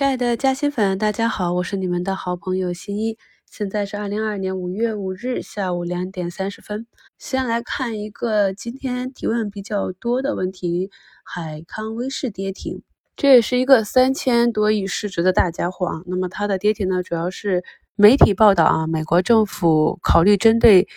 亲爱的嘉兴粉，大家好，我是你们的好朋友新一。现在是二零二二年五月五日下午两点三十分。先来看一个今天提问比较多的问题：海康威视跌停，这也是一个三千多亿市值的大家伙啊。那么它的跌停呢，主要是媒体报道啊，美国政府考虑针对。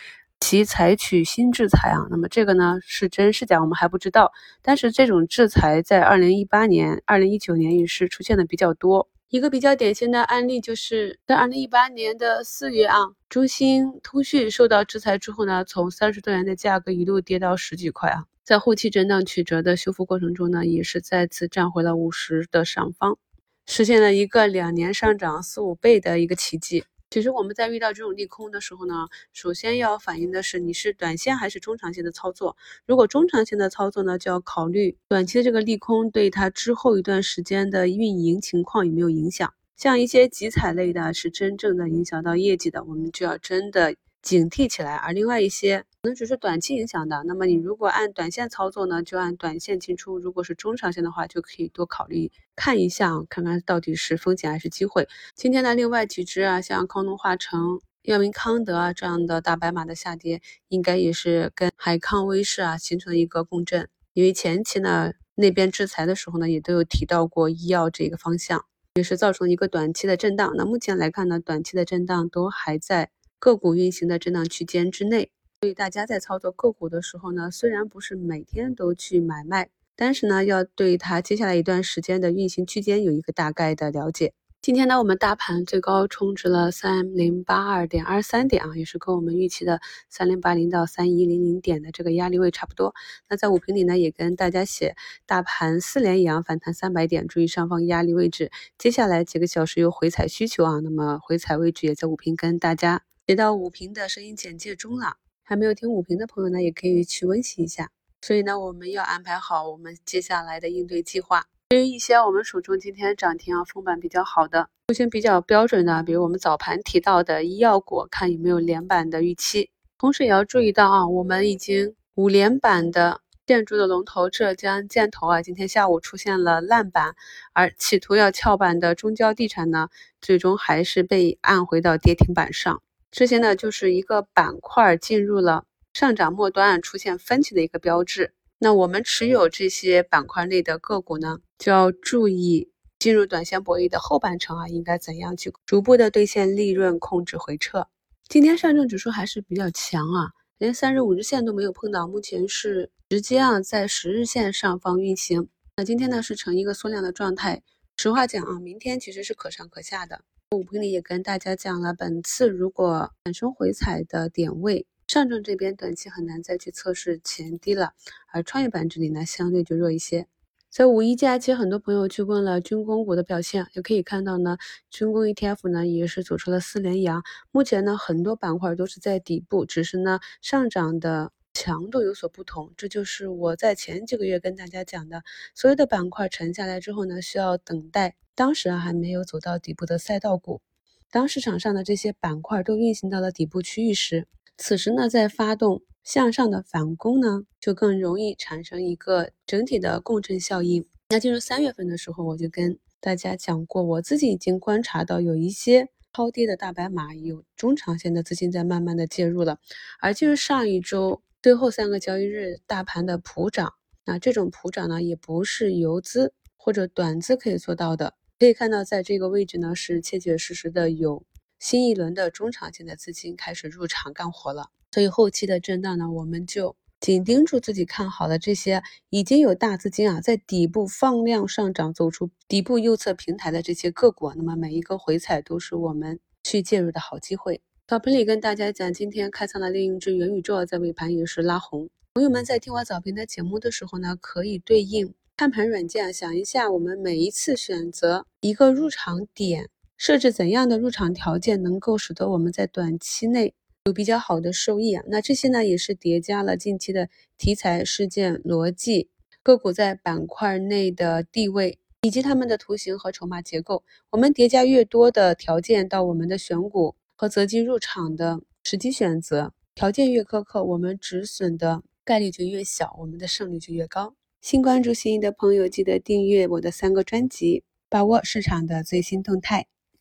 其采取新制裁啊，那么这个呢是真是假，我们还不知道。但是这种制裁在二零一八年、二零一九年也是出现的比较多。一个比较典型的案例就是在二零一八年的四月啊，中兴通讯受到制裁之后呢，从三十多元的价格一路跌到十几块啊，在后期震荡曲折的修复过程中呢，也是再次站回了五十的上方，实现了一个两年上涨四五倍的一个奇迹。其实我们在遇到这种利空的时候呢，首先要反映的是你是短线还是中长线的操作。如果中长线的操作呢，就要考虑短期的这个利空对它之后一段时间的运营情况有没有影响。像一些集采类的，是真正的影响到业绩的，我们就要真的。警惕起来，而另外一些可能只是短期影响的。那么你如果按短线操作呢，就按短线进出；如果是中长线的话，就可以多考虑看一下，看看到底是风险还是机会。今天呢另外几只啊，像康龙化成、药明康德啊这样的大白马的下跌，应该也是跟海康威视啊形成了一个共振。因为前期呢那边制裁的时候呢，也都有提到过医药这个方向，也是造成一个短期的震荡。那目前来看呢，短期的震荡都还在。个股运行的震荡区间之内，所以大家在操作个股的时候呢，虽然不是每天都去买卖，但是呢，要对它接下来一段时间的运行区间有一个大概的了解。今天呢，我们大盘最高冲至了三零八二点二三点啊，也是跟我们预期的三零八零到三一零零点的这个压力位差不多。那在五评里呢，也跟大家写大盘四连阳反弹三百点，注意上方压力位置。接下来几个小时有回踩需求啊，那么回踩位置也在五评跟大家。写到五评的声音简介中了，还没有听五评的朋友呢，也可以去温习一下。所以呢，我们要安排好我们接下来的应对计划。对于一些我们手中今天涨停啊、封板比较好的、出行比较标准的，比如我们早盘提到的医药股，看有没有连板的预期。同时也要注意到啊，我们已经五连板的建筑的龙头浙江建投啊，今天下午出现了烂板，而企图要翘板的中交地产呢，最终还是被按回到跌停板上。这些呢，就是一个板块进入了上涨末端，出现分歧的一个标志。那我们持有这些板块内的个股呢，就要注意进入短线博弈的后半程啊，应该怎样去逐步的兑现利润，控制回撤。今天上证指数还是比较强啊，连三十、五日线都没有碰到，目前是直接啊在十日线上方运行。那今天呢是呈一个缩量的状态。实话讲啊，明天其实是可上可下的。五评里也跟大家讲了，本次如果产生回踩的点位，上证这边短期很难再去测试前低了，而创业板这里呢相对就弱一些。在五一假期，很多朋友去问了军工股的表现，也可以看到呢，军工 ETF 呢也是走出了四连阳。目前呢，很多板块都是在底部，只是呢上涨的强度有所不同。这就是我在前几个月跟大家讲的，所有的板块沉下来之后呢，需要等待。当时啊还没有走到底部的赛道股，当市场上的这些板块都运行到了底部区域时，此时呢在发动向上的反攻呢，就更容易产生一个整体的共振效应。那进入三月份的时候，我就跟大家讲过，我自己已经观察到有一些超跌的大白马，有中长线的资金在慢慢的介入了。而就是上一周最后三个交易日大盘的普涨，那这种普涨呢，也不是游资或者短资可以做到的。可以看到，在这个位置呢，是切切实实的有新一轮的中长线的资金开始入场干活了。所以后期的震荡呢，我们就紧盯住自己看好的这些已经有大资金啊，在底部放量上涨，走出底部右侧平台的这些个股。那么每一个回踩都是我们去介入的好机会。早评里跟大家讲，今天开仓的另一只元宇宙在尾盘也是拉红。朋友们在听我早评的节目的时候呢，可以对应。看盘软件，想一下，我们每一次选择一个入场点，设置怎样的入场条件，能够使得我们在短期内有比较好的收益啊？那这些呢，也是叠加了近期的题材事件逻辑、个股在板块内的地位，以及他们的图形和筹码结构。我们叠加越多的条件到我们的选股和择机入场的时机选择，条件越苛刻，我们止损的概率就越小，我们的胜率就越高。新关注新一的朋友，记得订阅我的三个专辑。把握市场的最新动态。